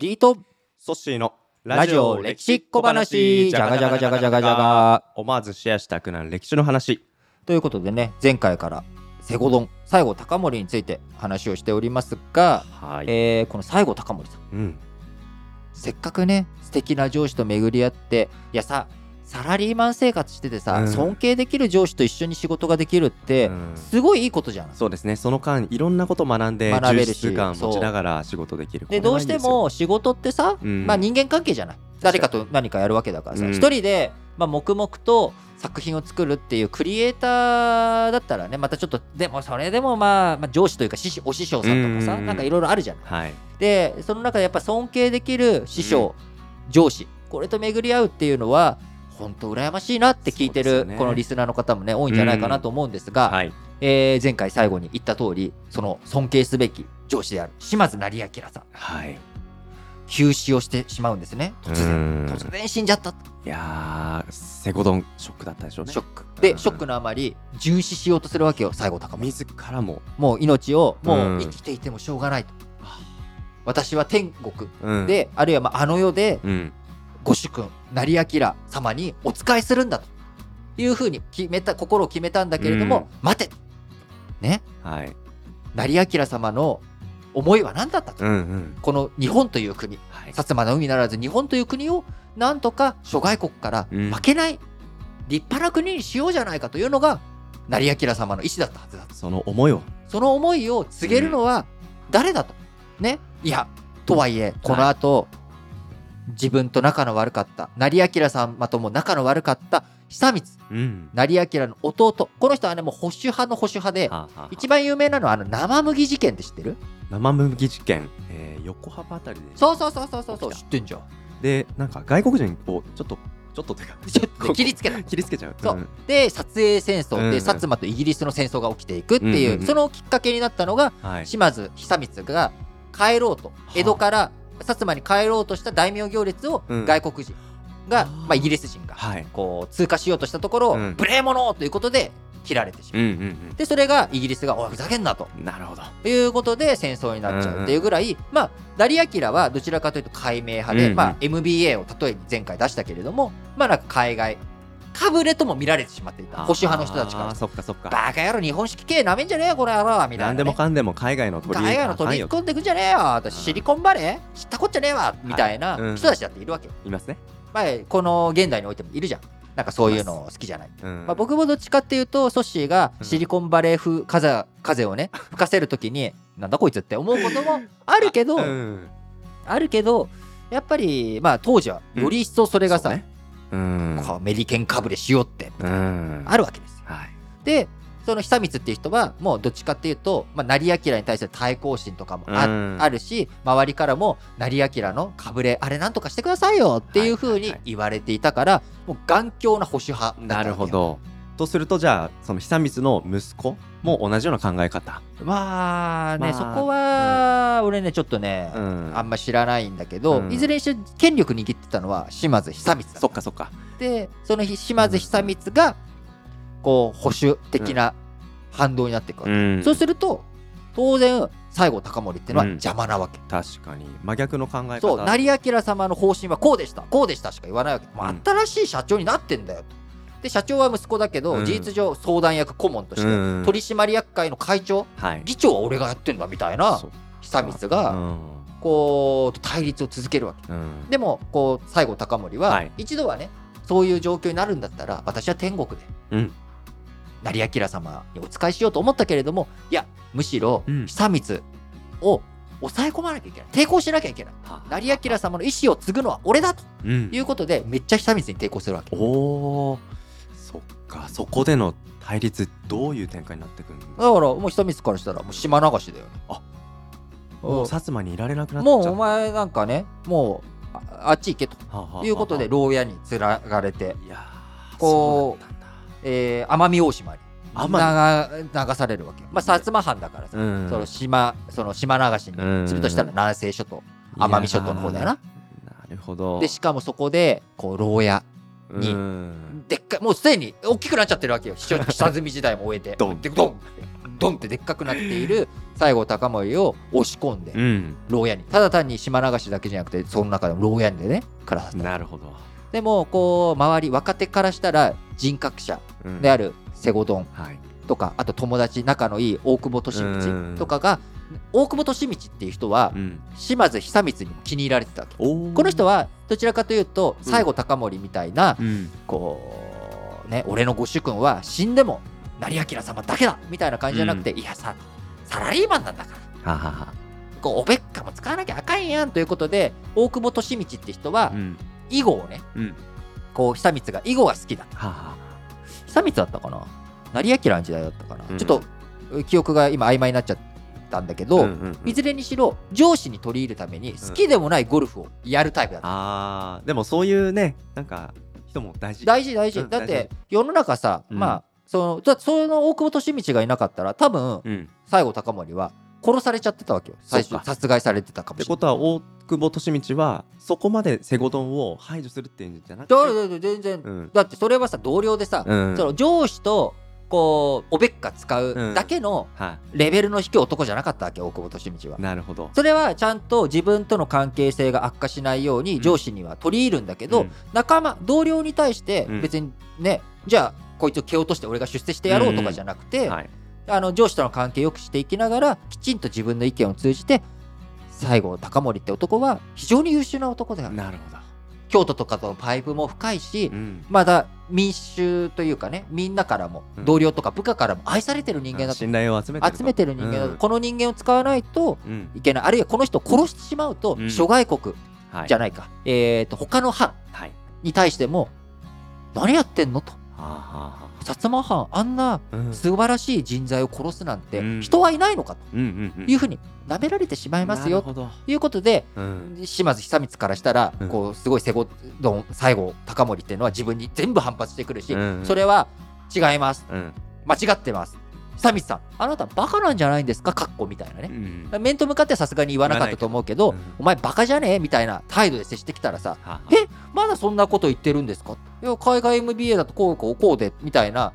リート。ソッシーのラジオ歴史小話。じゃがじゃがじゃがじゃがじゃが思わずシェアしたくなる歴史の話。ということでね前回からセゴドン西郷隆盛について話をしておりますが、はい、えーこの西郷隆盛さん。うん。せっかくね素敵な上司と巡り合っていやさサラリーマン生活しててさ、うん。尊敬できる上司と一緒に仕事ができるって、うん。すごいいいことじゃん。そうですね。その間いろんなこと学んで学べるし充実感持ちながら仕事できる。でどうしても仕事ってさ、うん。まあ、人間関係じゃない。誰かと何かやるわけだからさうん。一、人で、まあ、黙々と作品を作るっていうクリエイターだったらねまたちょっとでもそれでもまあ、まあ、上司というか師匠お師匠さんとかさ、うん。なんかいろいろあるじゃない。はい。でその中でやっぱ尊敬できる師匠、上司これと巡り合うっていうのは本当羨ましいなって聞いてる、このリスナーの方もね多いんじゃないかなと思うんですが、はい。えー前回最後に言った通りその尊敬すべき上司である島津成明さん。はい。急死をしてしまうんですね。突う然ん。突然死んじゃった。といやーセゴドンショックだったでしょうね。ショック。でうん。ショックのあまり殉死しようとするわけよ西郷隆盛自らも。もう命をもううん。生きていてもしょうがないと。私は天国うん。であるいはまああの世でうんご主君成明様にお仕えするんだというふうに決めた心を決めたんだけれども、うん。待て。ね。はい。成明様の思いは何だったと、うんうん。この日本という国。はい。薩摩の海ならず日本という国をなんとか諸外国からうん。負けない、立派な国にしようじゃないかというのが成明様の意思だったはずだと。その思いを。その思いを告げるのは誰だと、ね。いやとはいえこの後、自分と仲の悪かった成明様とも仲の悪かった久光。うん。成明の弟。この人はねもう保守派の保守派ではあはあはあ。一番有名なのはあの生麦事件って知ってる？生麦事件、えー横浜あたりで。そうそうそうそうそうそう知ってんじゃん。でなんか外国人こうちょっとちょっとか。ちょっと切りつけた。切りつけちゃう。そう。ん。で撮影戦争。うんうん。で薩摩とイギリスの戦争が起きていくっていう、うんうんうん。そのきっかけになったのがはい。島津久光が帰ろうと。江戸から薩摩に帰ろうとした大名行列をうん。外国人が、あー。まあ、イギリス人がはい。こう通過しようとしたところ、うん。無礼者ということで切られてしまう。うんうんでそれがイギリスが「おいふざけんな」と。うんなるほど。いうことで戦争になっちゃうっていうぐらい、まあ成明はどちらかというと解明派で、うんうん。まあ、MBA を例えに前回出したけれどもまあなんか海外かぶれとも見られてしまっていた。保守派の人たちから。そっかそっか。バカ野郎日本式系なめんじゃねえよこの野郎みたいな、ね、何でもかんでも海外の取り海外の取り込んでくんじゃねえよ。私シリコンバレー？知ったこっちゃねえわ。みたいなうん。人たちだっているわけ。よ、いますね。まあ、この現代においてもいるじゃん。なんかそういうの好きじゃない、うん。まあ、僕もどっちかっていうとソッシーがうん。シリコンバレー風風風をね 吹かせるときになんだこいつって思うこともあるけど、うん。あるけどやっぱりまあ当時はより一層それがさ、そうねうん。こうメリケンかぶれしようってうん。あるわけですよ。はい。でその久光っていう人はもうどっちかっていうと、まあ、成明に対する対抗心とかもあ,、うん。あるし周りからも成明のかぶれあれなんとかしてくださいよっていうふうに言われていたから、もう頑強な保守派だったなるほどとするとじゃあその久光の息子も同じような考え方。まあね、まあそこは俺ねちょっとね、うん。あんま知らないんだけど、うん。いずれにしても権力握ってたのは島津久光だ。そっかそっかでその日島津久光がこう保守的な反動になっていくわけ、ん。そうすると当然西郷隆盛っていうのはうん。邪魔なわけ、確かに。真逆の考え方。そう成明様の方針はこうでしたこうでしたしか言わないわけ、もううん。新しい社長になってんだよとで社長は息子だけど、うん。事実上相談役顧問として、うん。取締役会の会長はい。議長は俺がやってんだみたいなそう久光うがん。こう対立を続けるわけ。うん。でもこう西郷隆盛は、はい。一度はねそういう状況になるんだったら私は天国でうん。成明様にお仕えしようと思ったけれどもいやむしろうん。久光を抑え込まなきゃいけない。抵抗しなきゃいけない。成明様の意思を継ぐのは俺だとうん。いうことでめっちゃ久光に抵抗するわけ。おおそっかそこでの対立どういう展開になってくるんですだからもう久光からしたらもう島流しだよね。あうん。もう薩摩にいられなくなっちゃう。もうお前なんかねもうああっち行けと。はあはあはあいうことで牢屋に連られていやーこうそうだったんだ。えー奄美大島に奄流流されるわけ。まあ、薩摩藩だからさ、うん。その島、その島流しにするとしたら南西諸島、奄美諸島の方だよな。なるほど。で、しかもそこで、こう、牢屋にうんでっかい、もうすでに大きくなっちゃってるわけよ。下下積み時代も終えて。ドン。で、ドン。ドンってでっかくなっている西郷隆盛を押し込んでうん。牢屋に。ただ単に島流しだけじゃなくてその中でも牢屋でね暮らなるほど、でもこう周り若手からしたら人格者うん。である瀬古丼はい。とかあと友達仲のいい大久保利うん。通とかが大久保利通っていう人はうん。島津久光にも気に入られてたわけ。この人はどちらかというとうん。西郷隆盛みたいなうん。こうね俺のご主君は死んでも成明様だけだみたいな感じじゃなくていやさサラリーマンなんだから。ははは。こうおべっかも使わなきゃあかんやんということで大久保利通って人はうん。囲碁をねうん。こう久光が囲碁が好きだはは久光だったかな？成明の時代だったかな、うん。ちょっと記憶が今曖昧になっちゃったんだけど、うんうんうん。いずれにしろ上司に取り入るために好きでもないゴルフをやるタイプだった、あーでもそういうねなんか人も大事。大事大事、うん大だって世の中さ、うん。まあそのだその大久保利通がいなかったら多分うん。西郷隆盛は殺されちゃってたわけよ。最初殺害されてたかってもしれない。ことは大久保利通はそこまでセゴドンを排除するっていうんじゃなくて？全然、うん。だってそれはさ同僚でさ、うん。その上司とこうおべっか使ううんだけのはレベルの低い男じゃなかったわけ大久保利通は。いなるほど。それはちゃんと自分との関係性が悪化しないように上司には取り入るんだけど、うん。仲間同僚に対してうん。別にね、じゃあこいつを蹴落として俺が出世してやろうとかじゃなくて、はい。あの上司との関係を良くしていきながらきちんと自分の意見を通じて西郷隆盛って男は非常に優秀な男であるなるほど京都とかとのパイプも深いし、うん。まだ民衆というかねみんなからもうん。同僚とか部下からも愛されてる人間だと信頼を集めてると。集めてる人間だと、うん。この人間を使わないとうん。いけない。あるいはこの人を殺してしまうと、うん。諸外国はい。じゃないか、えー、と他の藩はい。に対しても何やってんのと薩摩藩あんな素晴らしい人材を殺すなんてうん。人はいないのかというふうに舐められてしまいますよ。ということでうん。島津久光からしたらうん。こうすごい瀬古丼西郷隆盛っていうのは自分に全部反発してくるしうん。それは違います。うん。間違ってます久光さんあなたバカなんじゃないんですか？かっこみたいなうねん。面と向かってはさすがに言わなかったと思うけどう。んお前バカじゃねえ？みたいな態度で接してきたらさはあ。はあえ？まだそんなこと言ってるんですか？いや海外 MBA だとこうこうこうでみたいな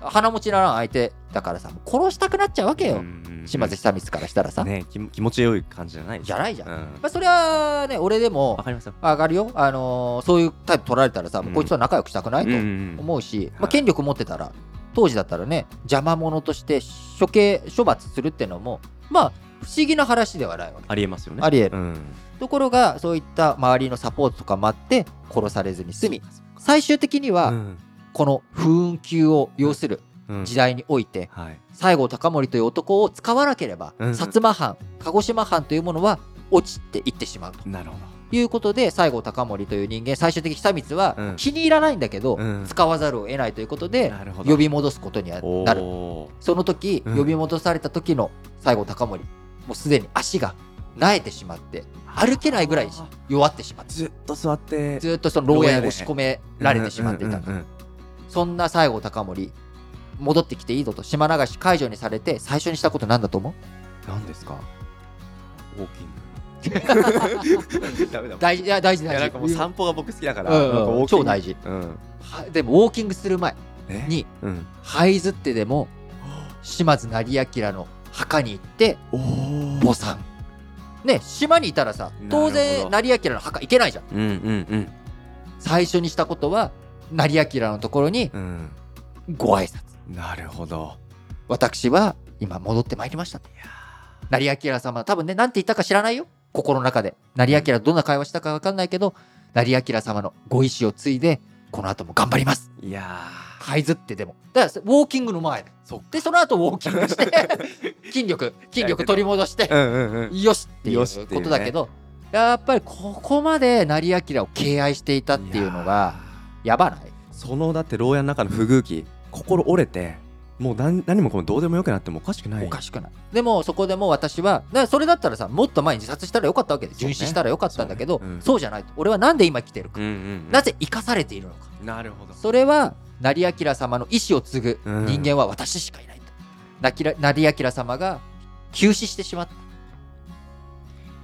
鼻持ちならん相手だからさ殺したくなっちゃうわけよ、うんうんうん。島津久光からしたらさ、ね気気持ちよい感じじゃないじゃないじゃん、うん。まあ、それはね俺でもわかりますよ。上がるよ、あのーそういうタイプ取られたらさ、もうこいつと仲良くしたくないとうん。思うし、まあ、はい。権力持ってたら当時だったらね邪魔者として処刑処罰するっていうのもまあ不思議な話ではないわけ。ありえますよね。ありえる。うん。ところがそういった周りのサポートとかもあって殺されずに済み。最終的にはうん。この不運級を要するうん。時代においてはい。西郷隆盛という男を使わなければうん。薩摩藩鹿児島藩というものは落ちていってしまうと。なるほいうことで西郷隆盛という人間最終的に久光はうん。気に入らないんだけどうん。使わざるを得ないということで呼び戻すことにはどなる。その時うん。呼び戻された時の西郷隆盛もうすでに足が萎えてしまって歩けないぐらい弱ってしまってずっと座ってずっとその牢屋に押し込められてしまっていたそんな西郷隆盛戻ってきていいぞと島流し解除にされて最初にしたことなんだと思う？何ですか？ウォーキング ダメだ大事いや大事大事。なんかもう散歩が僕好きだからうん。うんなんかウォーキング。超大事。うん。はでもウォーキングする前え？にうん。這いずってでも島津成明の墓に行っておお墓参。ね島にいたらさ当なる然成明の墓行けないじゃん。うんうん最初にしたことは成明のところにうん。ご挨拶。うんなるほど。私は今戻ってまいりました。成明様多分ね何て言ったか知らないよ心の中で成明どんな会話したか分かんないけど成明様のご意志を継いでこの後も頑張ります。ーいや這いずってでも。だからウォーキングの前で。そっでその後ウォーキングして 筋力筋力取り戻してうんうんうん。よしっていうことだけどやっぱりここまで成明を敬愛していたっていうのがやばない？そのだって牢屋の中の不遇期心折れてもう何何もかもどうでもよくなってもおかしくない。おかしくない。でもそこでも私はだからそれだったらさもっと前に自殺したらよかったわけで殉死したらよかったんだけどそうじゃないと。俺はなんで今来てるか。うんうんうん。なぜ生かされているのか。なるほど。それは成明様の意志を継ぐうん。人間は私しかいないと、なきら成明様が急死してしまった。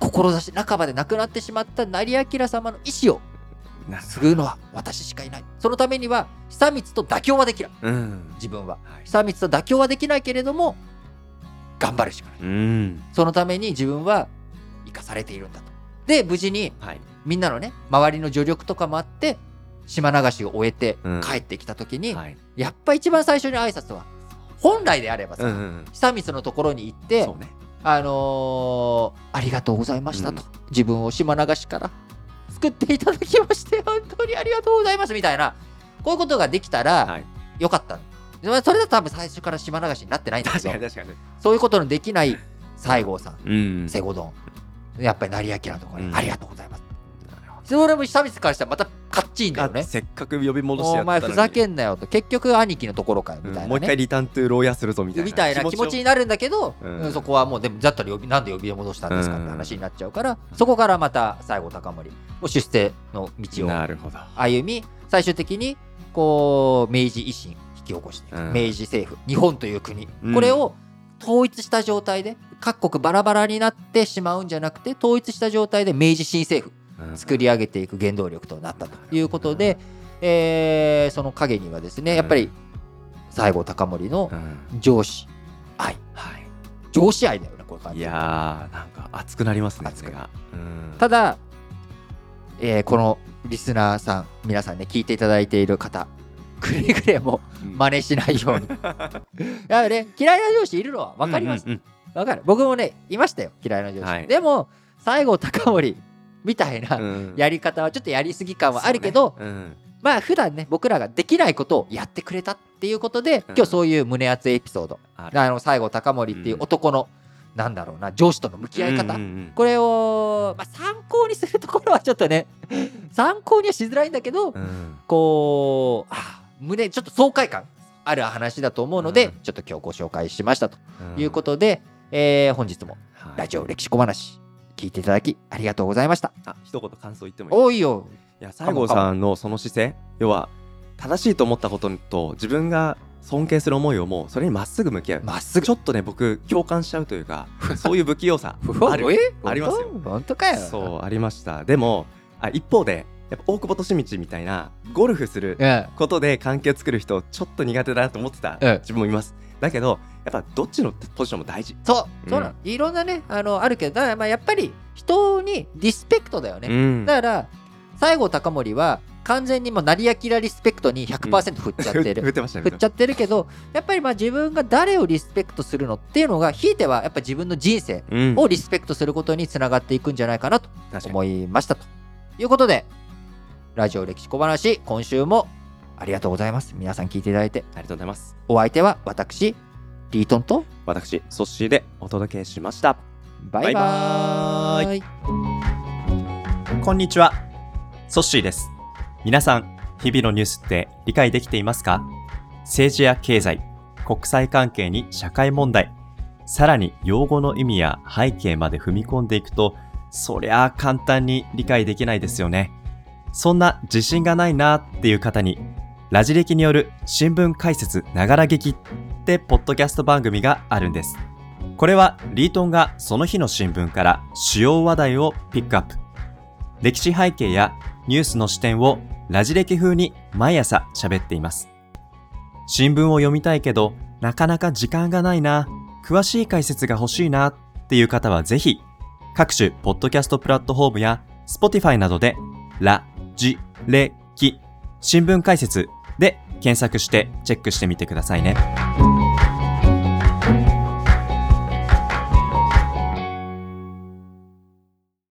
志半ばで亡くなってしまった成明様の意志をな継ぐのは私しかいない。そのためには久光と妥協はできないうん。自分は。はい。久光と妥協はできないけれども頑張るしかない。うん。そのために自分は生かされているんだと。で無事にはい。みんなのね周りの助力とかもあって島流しを終えてうん。帰ってきた時に、はい。やっぱ一番最初に挨拶は本来であればさ、うんうん久光のところに行ってね。あのーありがとうございましたと、自分を島流しから救っていただきまして本当にありがとうございますみたいな。こういうことができたらはい。よかった。の、まあそれだと多分最初から島流しになってないんだけど。確かに確かに。そういうことのできない西郷さんうん。セゴドン。やっぱり成明のところに、うん。ありがとうございます。それも久光からしたらまたカッチンだよね。あせっかく呼び戻してやおったのに。前ふざけんなよと。結局兄貴のところかよみたいな、ね。うんもう一回リターントゥー牢屋するぞみたいな。みたいな気持ちをになるんだけど、うん。うんそこはもうでもだったら呼びなんで呼び戻したんですかってうん話になっちゃうから、そこからまた西郷隆盛も出世の道を歩み最終的にこう明治維新引き起こして明治政府日本という国、うん。これを統一した状態で各国バラバラになってしまうんじゃなくて統一した状態で明治新政府うん作り上げていく原動力となったということで、えーその陰にはですねやっぱり西郷隆盛のうん。上司愛。はい。上司愛だよねこれ感じ。いやーなんか熱くなりますね熱く。ただ、えーこのリスナーさん皆さんね聞いていただいている方くれぐれもうん。真似しないように。やね嫌いな上司いるのは分かります。うんうん分かる。僕もねいましたよ嫌いな上司、はい。でも西郷隆盛みたいなうん。やり方はちょっとやりすぎ感はあるけど、そうん。まあ普段ね僕らができないことをやってくれたっていうことで、うん。今日そういう胸熱エピソードあの西郷隆盛っていう男の、なんだろうな上司との向き合い方、これを、まあ、参考にするところはちょっとね 参考にはしづらいんだけど、うん。こうあ胸ちょっと爽快感ある話だと思うので、うん。ちょっと今日ご紹介しましたとうんいうことで、えー本日もはいラジオ歴史小話聞いていただきありがとうございました。あ一言感想言ってもいい？おいよ。いや西郷さんのその姿勢要は正しいと思ったことと自分が尊敬する思いをもうそれにまっすぐ向き合う。まっすぐ。ちょっとね僕共感しちゃうというかそういう不器用さある。え？ありますよ。本当？かよ。そうありました。でもあ一方でやっぱ大久保利道みたいなゴルフするうんことで関係を作る人ちょっと苦手だなと思ってたうん自分もいます。だけどやっぱどっちのポジションも大事。そう。そうなの、いろんなねあのあるけどだからまあやっぱり人にリスペクトだよね、ん。だから西郷隆盛は完全にもう成明リスペクトに100%振っちゃってる、振ってましたね振っちゃってるけどやっぱりまあ自分が誰をリスペクトするのっていうのがひいてはやっぱ自分の人生うん。をリスペクトすることにつながっていくんじゃないかなと思いましたと。いうことでラジオ歴史小話今週もありがとうございます。皆さん聞いていただいてありがとうございます。お相手は私リートンと私ソッシーでお届けしましたバイバーイバイこんにちは。ソッシーです。皆さん、日々のニュースって理解できていますか？政治や経済、国際関係に社会問題、さらに用語の意味や背景まで踏み込んでいくと、そりゃあ簡単に理解できないですよね。そんな自信がないなっていう方に、ラジ歴による新聞解説ながら劇ってポッドキャスト番組があるんです。これはリートンがその日の新聞から主要話題をピックアップ。歴史背景やニュースの視点をラジ歴風に毎朝喋っています。新聞を読みたいけど、なかなか時間がないな、詳しい解説が欲しいなっていう方はぜひ、各種ポッドキャストプラットフォームや Spotify などで、ラ、ジ、レ、キ、新聞解説で検索してチェックしてみてくださいね。